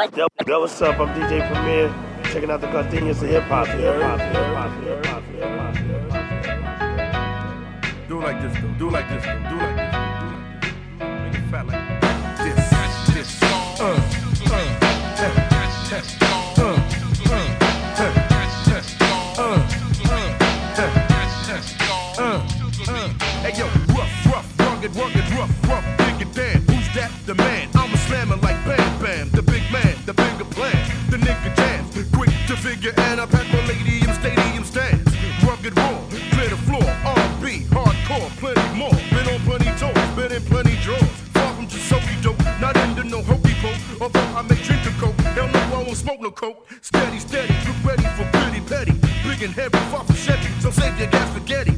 Yo, yo, what's up? I'm DJ Premier, checking out the continuous of hip hop. Do like this, though. Do like this, though. Do like this. Do like this. Make it fat like big heavy, far from checking, so save your gas spaghetti.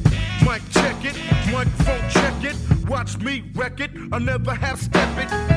Mic check it, microphone check it, watch me wreck it, I never have step it.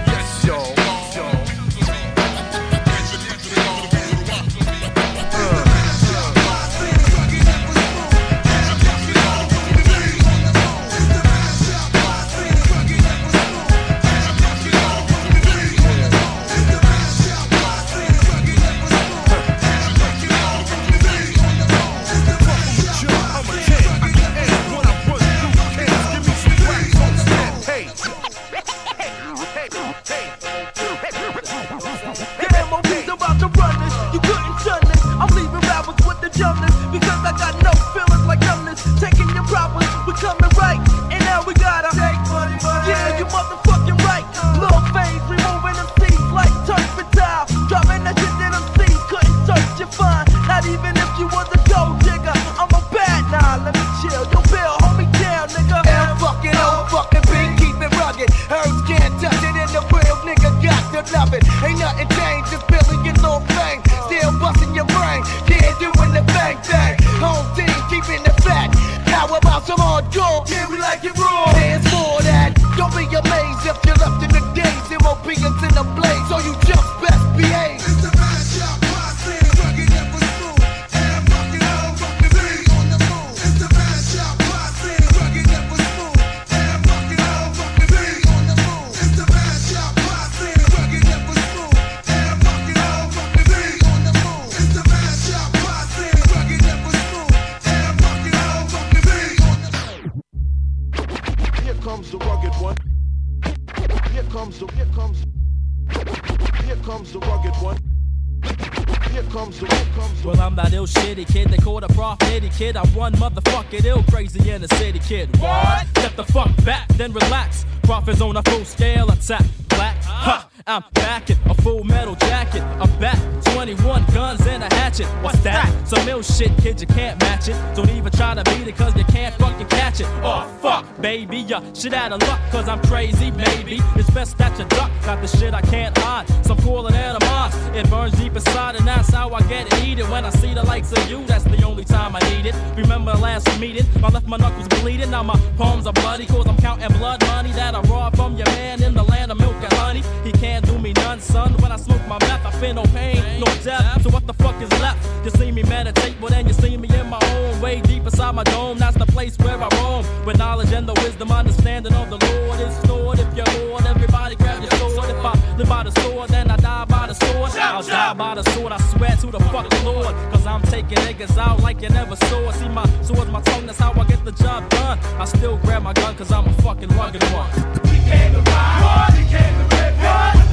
kid. I won motherfucking ill crazy in the city, kid. What? Step the fuck back, then relax. Profits on a full scale attack. Black, ha, I'm packing a full metal jacket. I'm back, 21 guns and a hatchet. What's that? Some ill shit, kid, you can't match it. Don't even try to beat it, cause you can't fucking catch it. Oh, fuck, baby, you shit out of luck, cause I'm crazy, man. table, then you see me in my own way deep inside my dome. That's the place where I roam. With knowledge and the wisdom, understanding of the Lord is stored. If you're Lord, everybody grab your sword. If I live by the sword, then I die by the sword. I'll die by the sword, I swear to the fucking Lord. Cause I'm taking niggas out like you never saw. See my sword's my tongue, that's how I get the job done. I still grab my gun cause I'm a fucking rugged one. We came to ride, we came to rip,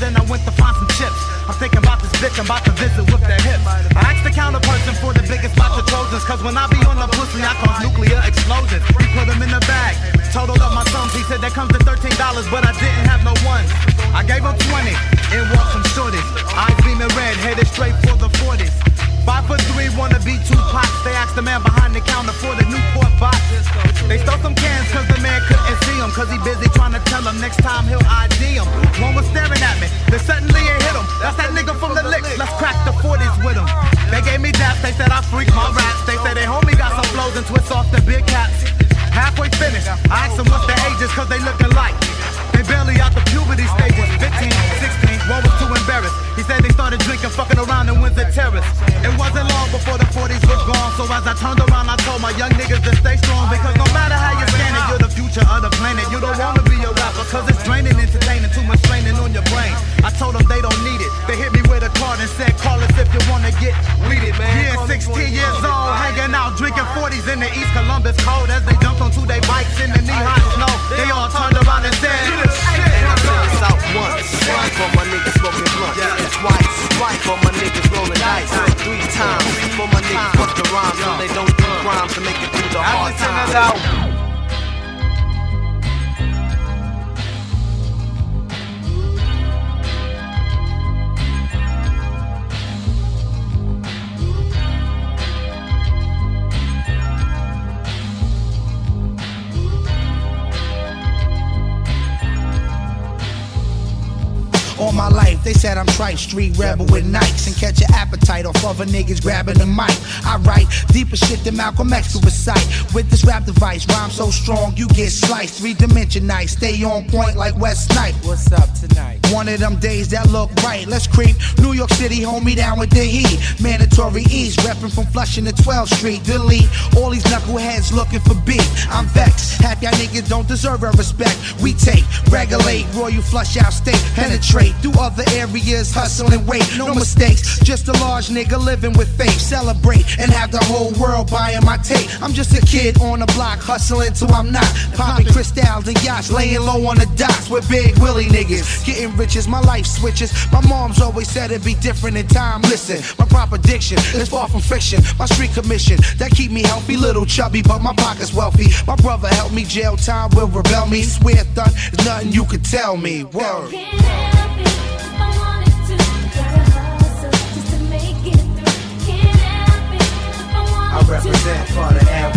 then I went to find some chips. I'm thinking about this bitch I'm about to visit with that hip. Niggas smoking blunt. And twice, twice for my niggas rolling dice. Three times for my niggas fuck the rhyme so they don't do crimes to make it through the hard times. They said I'm trite, street rebel with Nikes and catch your appetite off other niggas grabbing the mic. I write deeper shit than Malcolm X could recite. With this rap device, rhyme so strong you get sliced. Three dimension night, stay on point like West Snipe. What's up tonight? One of them days that look right. Let's creep New York City, hold me down with the heat. Mandatory East, reppin' from Flushing to 12th Street. Delete all these knuckleheads looking for beef. I'm vexed. Half y'all niggas don't deserve our respect. We take, regulate, royal flush out state, penetrate through other areas, hustle and wait. No mistakes, just a large nigga living with faith. Celebrate and have the whole world buying my tape. I'm just a kid on the block hustling till I'm not. Popping crystals and yachts, laying low on the docks with big Willie niggas. Getting riches, my life switches. My mom's always said it'd be different in time. Listen, my proper diction is far from fiction. My street commission that keep me healthy, little chubby, but my pocket's wealthy. My brother helped me, jail time will rebel me. Swear, thun, there's nothing you could tell me. Word. Represent for the NYC.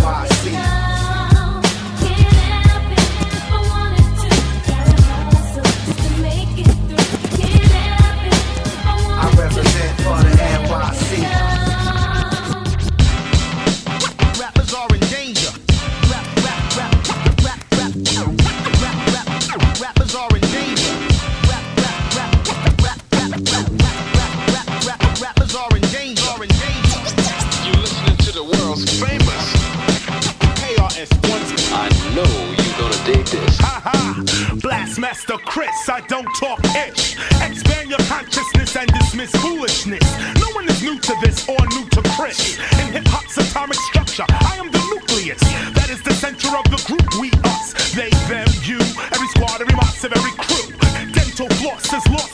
That is the center of the group. We, us, they, them, you. Every squad, every of every crew. Dental floss is lost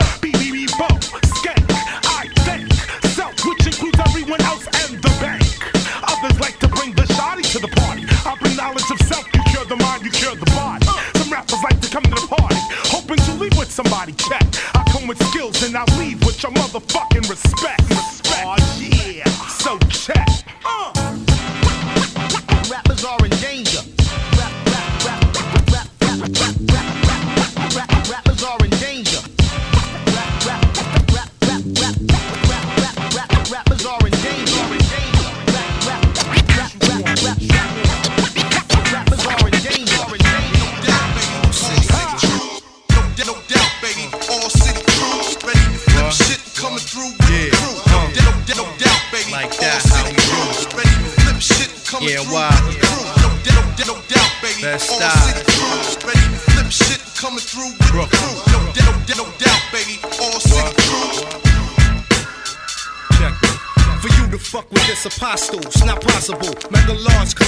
shit go. BBB Bo, skank, I think. Self, which includes everyone else and the bank. Others like to bring the shoddy to the party. I bring knowledge of self, you cure the mind, you cure the body. Some rappers like to come to the party, hoping to leave with somebody check. I come with skills and I leave with your motherfucking. Respect.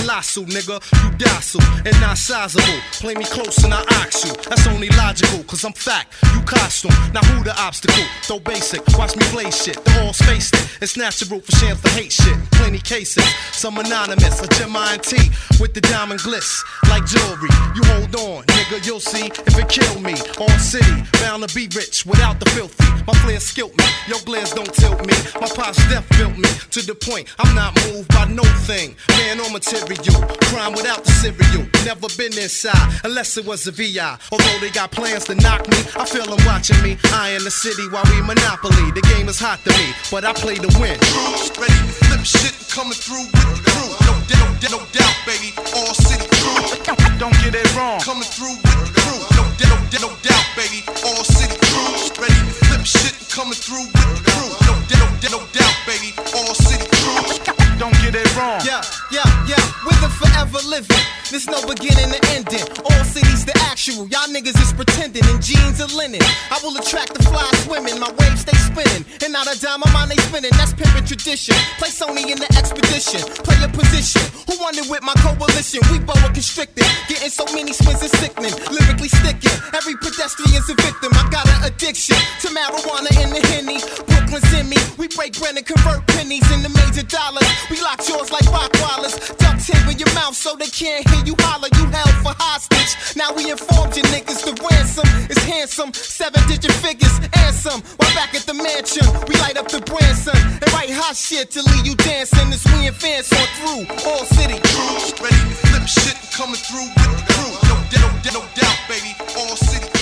Colossal, nigga. You docile and not sizable. Play me close and I ox you. That's only logical, cause I'm fact. You costume. Now who the obstacle? Though basic. Watch me play shit. The all's faced it. It's natural for shams to hate shit. Plenty cases. Some anonymous. A Gem T with the diamond glitz. Like jewelry. You hold on, nigga. You'll see if it kill me. All city. Bound to be rich without the filthy. My flair skilled me. Your glares don't tilt me. My pop's death built me to the point I'm not moved by no thing. Man or material. Crime without the cereal. Never been inside unless it was a VI. Although they got plans to knock me, I feel them watching me. I in the city while we monopoly. The game is hot to me, but I play to win. ready flip shit coming through with the crew. No doubt, no doubt, baby. All city crews Don't get it wrong. coming through with the crew. No doubt, no doubt, baby. All city crews ready to flip shit coming through with the crew. No doubt, no doubt, baby. All city crews. Don't get it wrong. Yeah, yeah, yeah, with the forever living. There's no beginning to ending. All cities the actual. Y'all niggas is pretending in jeans and linen. I will attract the fly swimming. My waves stay spinning. And not a dime of mine they spinning. That's pimpin' tradition. Play Sony in the expedition. Play a position. Who wanted with my coalition? We boa constricted. Getting so many spins is sickening. Lyrically sticking. Every pedestrian's a victim. I got an addiction to marijuana in the henny. Brooklyn's in me. We break bread and convert pennies into major dollars. We lock yours like Rottweilers. Duct tape in your mouth so they can't hear you holler. You held for hostage. Now we informed you niggas the ransom is handsome. Seven digit figures and some. While back at the mansion, we light up the Branson and write hot shit to leave you dancing as we advance on through all city. crews ready to flip shit coming through with the crew. No doubt, no doubt, baby. All city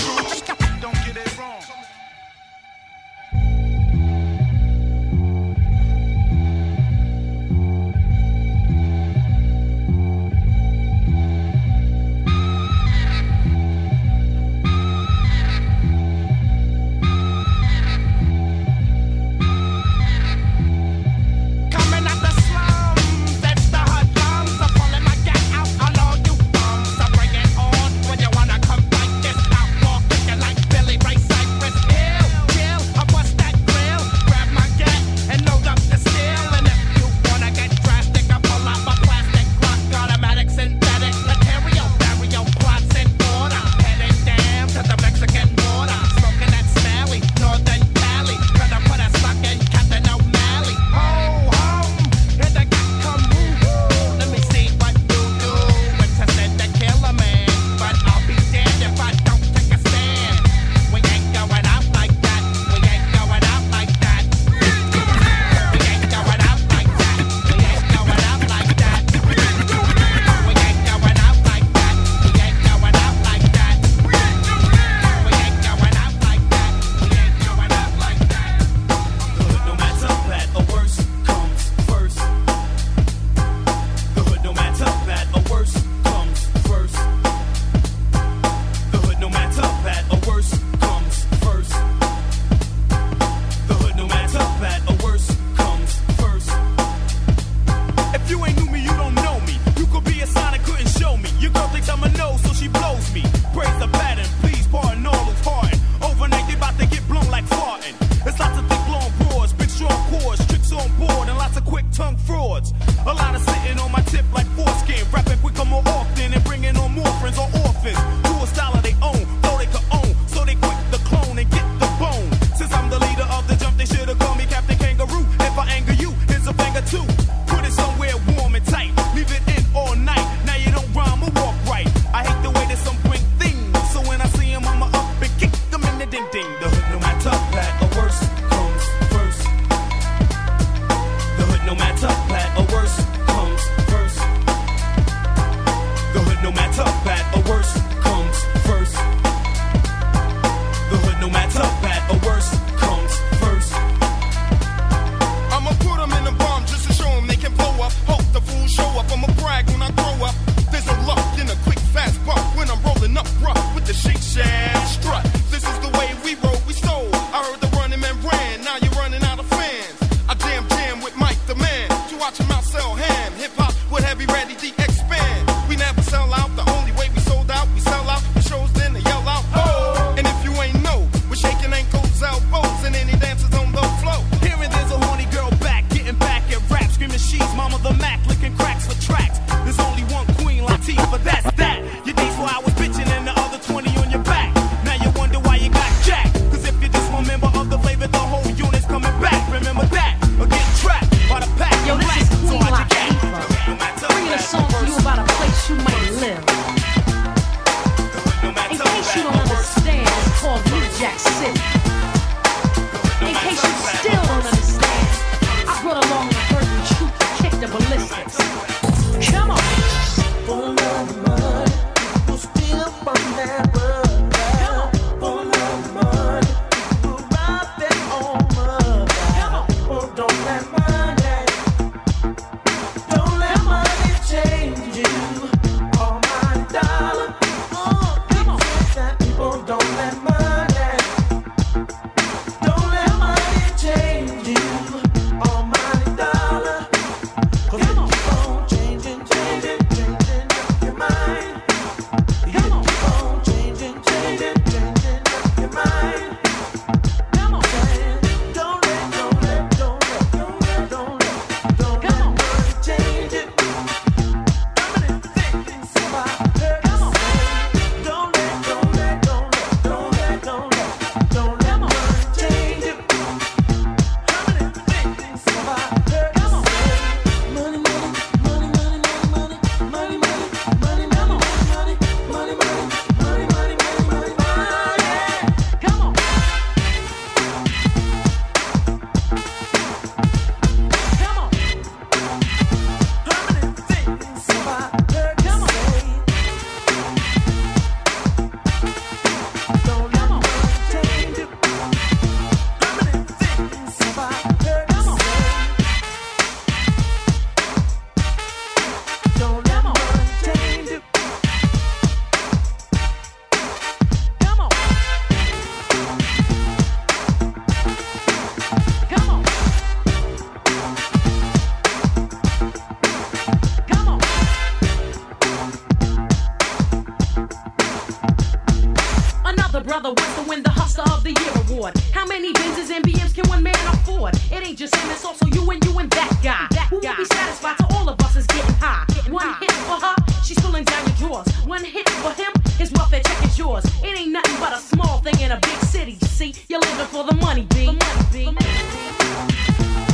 board. How many Benzes and BMs can one man afford? It ain't just him, it's also you and you and that guy. That Who guy. will be satisfied to all of us is getting high? Getting one high. hit for her, she's pulling down your drawers. One hit for him, his welfare check is yours. It ain't nothing but a small thing in a big city. You see, you're living for the money, B. The money, B. The money, B.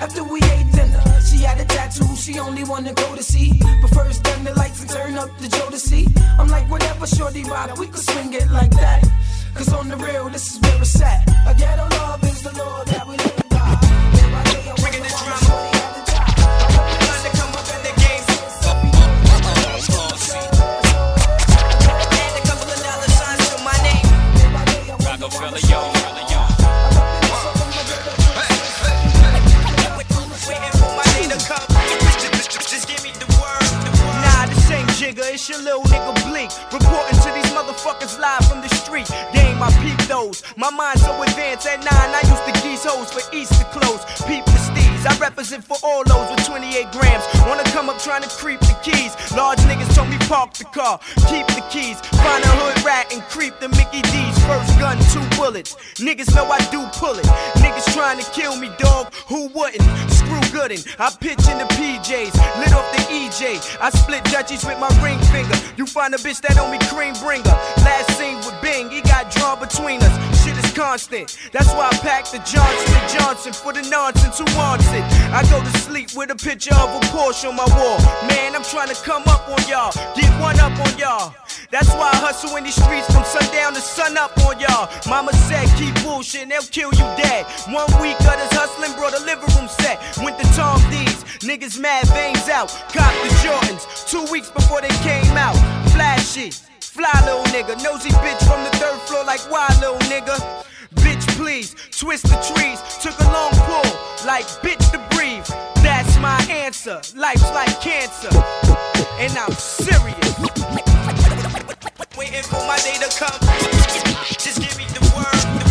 After we ate dinner, she had a tattoo she only wanna go to see. But first, turn the lights and turn up the Jodeci. I'm like, whatever, shorty ride, we could swing it like that. Cause on the real, this is where it's at. A ghetto love is the Lord that we live. mind so advanced. At nine, I used to geese hoes for Easter clothes. Peep prestige. I represent for all those with 28 grams. Wanna come up trying to creep the keys. Large niggas told me park the car, keep the keys. Find a hood rat and creep the Mickey D's. First gun, two bullets. Niggas know I do pull it. Niggas trying to kill me, dog. Who wouldn't? Screw Gooden. I pitch in the PJs, lit off the EJ. I split Dutchies with my ring finger. You find a bitch that owe me cream bringer. Last scene with Bing, he got drawn between us constant. That's why I pack the Johnson and Johnson for the nonsense who wants it. I go to sleep with a picture of a Porsche on my wall. Man, I'm trying to come up on y'all, get one up on y'all. That's why I hustle in these streets from sundown to sun up on y'all. Mama said, keep bullshitting, they'll kill you dead. One week of this hustling brought a living room set. Went to Tom D's, niggas mad veins out. Cop the Jordans, two weeks before they came out. Flashy. Fly little nigga, nosy bitch from the third floor like wild little nigga please. Twist the trees, took a long pull, like bitch to breathe. That's my answer. Life's like cancer, and I'm serious. Waiting for my day to come. Just give me the word.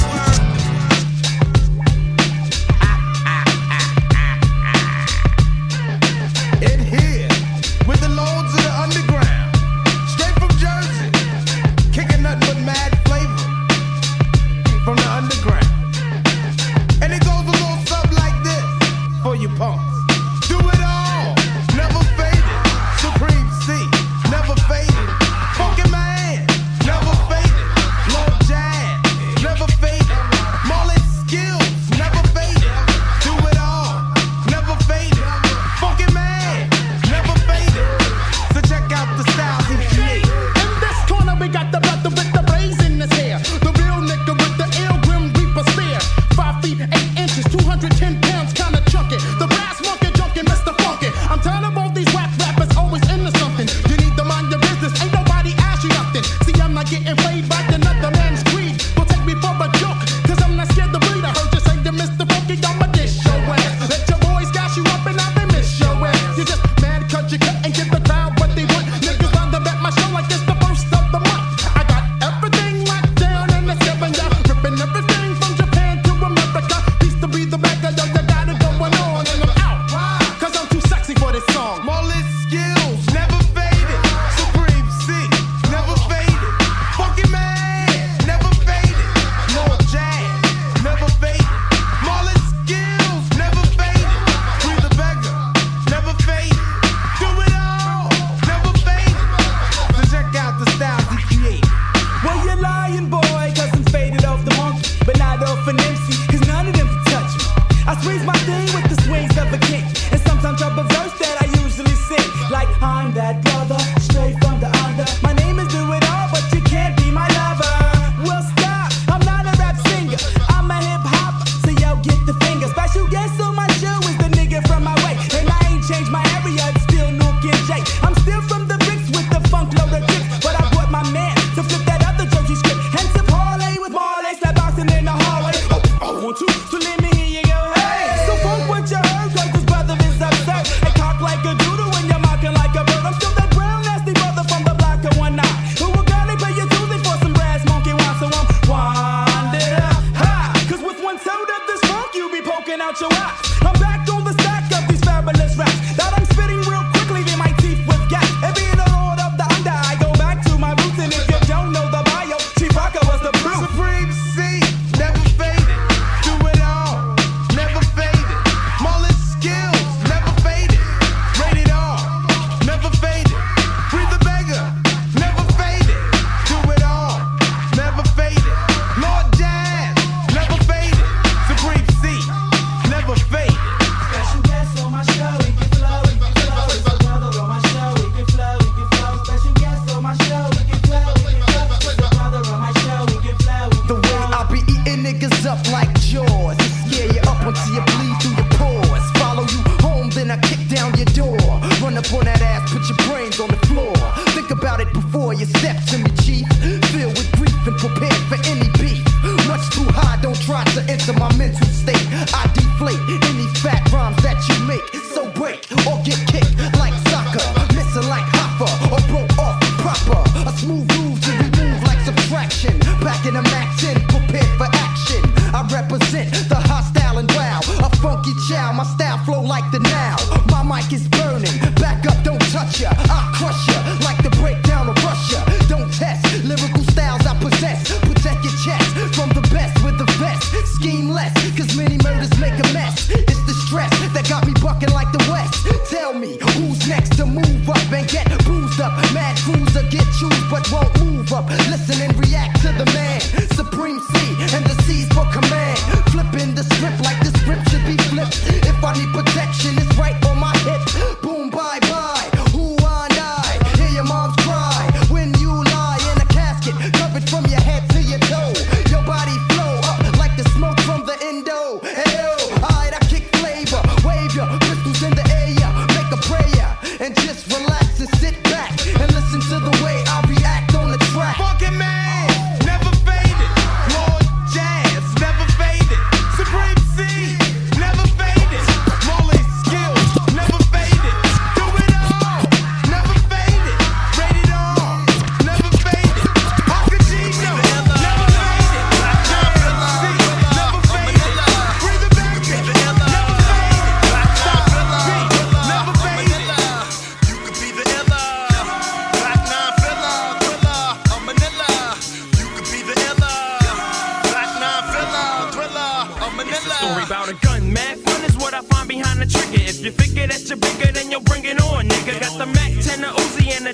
But won't move up. Listen and react to the man.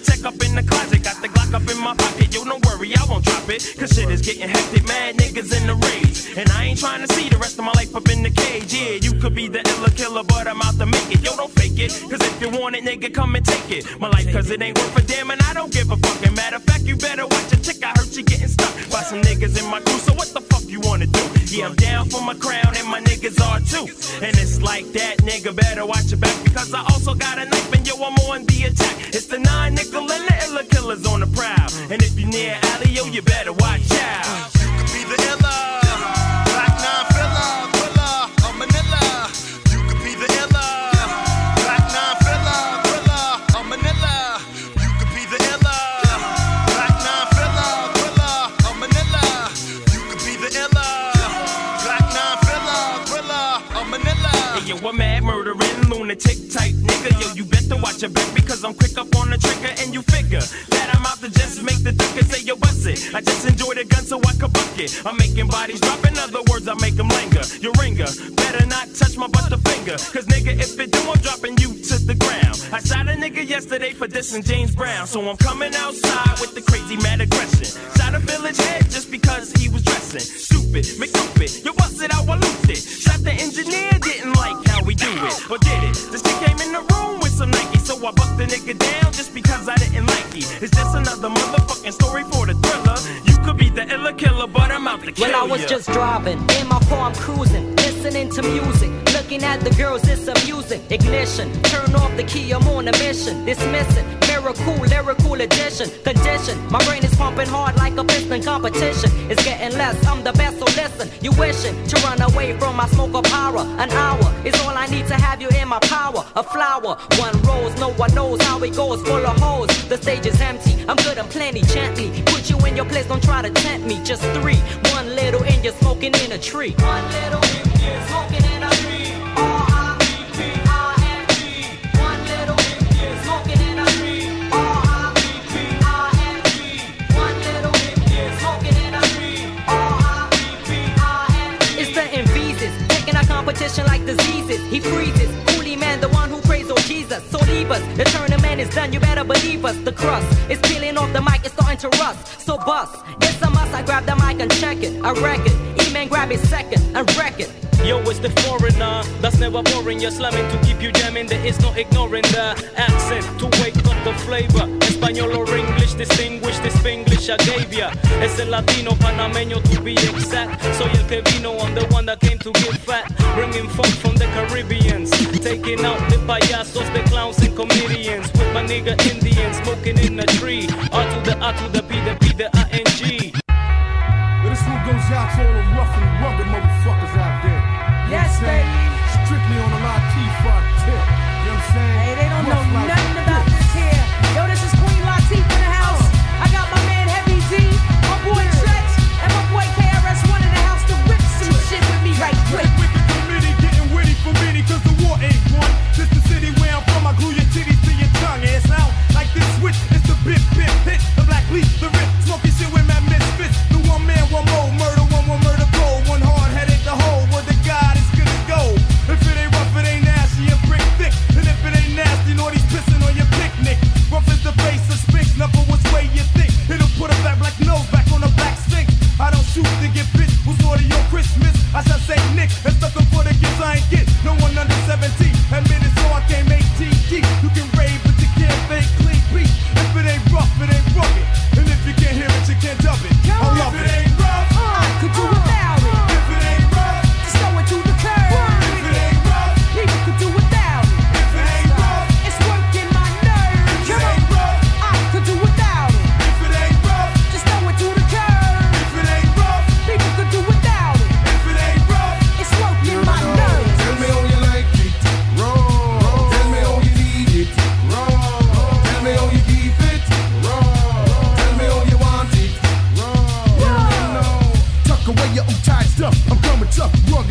Tech up in the closet. Got the Glock up in my pocket, yo, don't worry, I won't drop it. Cause shit is getting hectic, mad niggas in the rage. And I ain't trying to see the rest of my life up in the cage. Yeah, you could be the illa killer, but I'm out to make it. Yo, don't fake it. Cause if you want it, nigga, come and take it. My life, cause it ain't worth a damn, and I don't give a fucking matter of fact. You better watch your chick, I heard she getting stuck by some niggas in my crew. So what the fuck you wanna do? Yeah, I'm down for my crown, and my niggas are too. And it's like that, nigga, better watch your back because I also got a knife and yo, I'm on attack. It's the nine nickel and the illa killers on the prowl. And if you near alley, yo, you better watch out. Because I'm quick up on the trigger and you figure that I'm out to just make the dick and say yo bust it. I just enjoy the gun so I can buck it. I'm making bodies drop. In other words, I make them linger. Your ringer better not touch my butt the finger. Cause nigga, if it do, I'm dropping you to the ground. I shot a nigga yesterday for dissing James Brown. So I'm coming outside with the crazy mad aggression. Shot a village head just because he was dressing. Stupid, McCupid, you busted out, I looped it. Shot the engineer, didn't like how we do it. Or did it? This chick came in the room I bucked the nigga down just because I didn't like it. It's just another motherfucking story for the thriller. You could be the illa killer, but I'm out to kill Well, I was just driving in my car, I'm cruising, listening to music, looking at the girls, it's amusing. Ignition, turn off the key, I'm on a mission. Dismissing, miracle, lyrical addition, condition. My brain is pumping hard like a piston competition. It's getting less, I'm the best, so listen. You wishing to run away from my smoke of power. An hour is all I need to have you in my power. A flower, one rose, no one knows how it goes, full of holes. The stage is empty, I'm good and plenty, gently. Put you in your place, don't try to tempt me. Just three, one little and you're smoking in a tree. One little, it's the invesus taking our competition like diseases. He freezes. Holy man, the one who prays, oh Jesus. So leave us. The tournament is done, you better believe us. The crust is peeling off the mic, it's starting to rust. So bust. It's a must, I grab the mic and check it. I reckon. you're slumming to keep you jamming. There is no ignoring the accent to wake up the flavor. Espanol or English, distinguish this English I gave ya. Es el Latino, Panameño to be exact. Soy el que vino, I'm the one that came to get fat. Bringing funk from the Caribbeans. Taking out the payasos, the clowns and comedians. With my nigga Indians, smoking in a tree. R to the R to the P, the P, the I N G. This one goes out to all the rough and rugged motherfuckers out there. Yes, baby.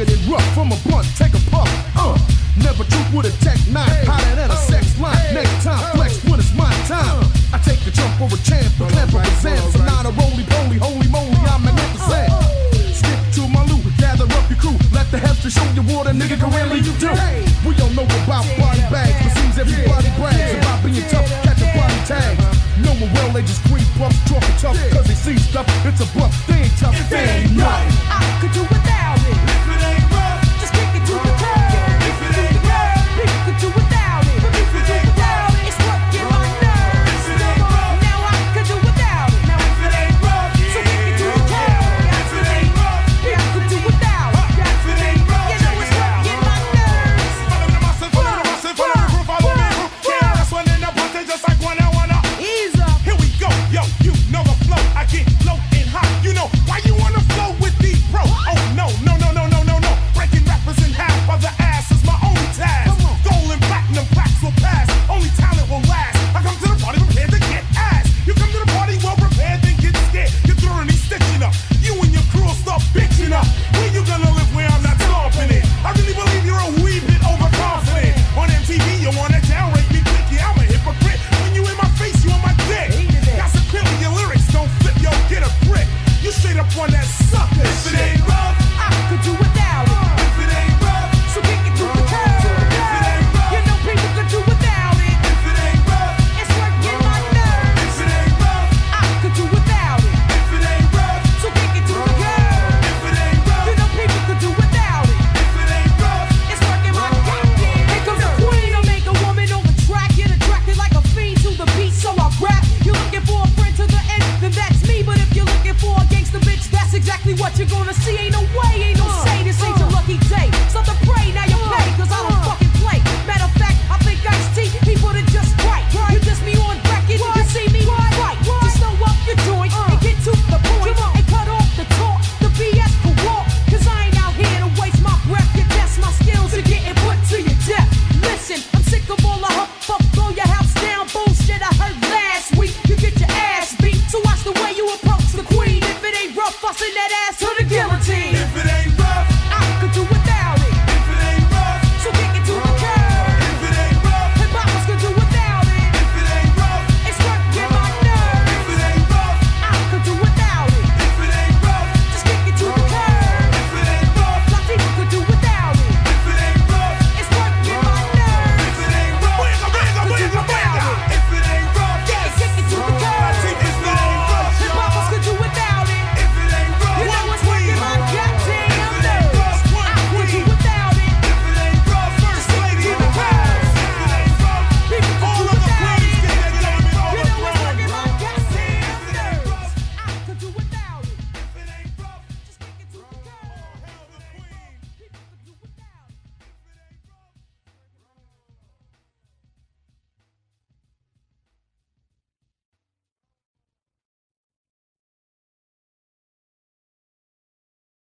rugged and rough. From a blunt, take a puff. Uh, never truth with a tech nine, hey, hotter than a sex line. Next time, flex when it's my time. I take the jump for a chance, the clamp of a sand, so not a roly poly, holy moly, I'm magnificent. Stick to my loot, gather up your crew, let the heads to show you what a nigga can really do. We all know about body bags, but seems everybody brags yeah, about being tough, catch a body tag. Know me well, they just creep, bluff, talk, tough, cause they see stuff, it's a bluff, they ain't tough, they ain't nothing. I could do it.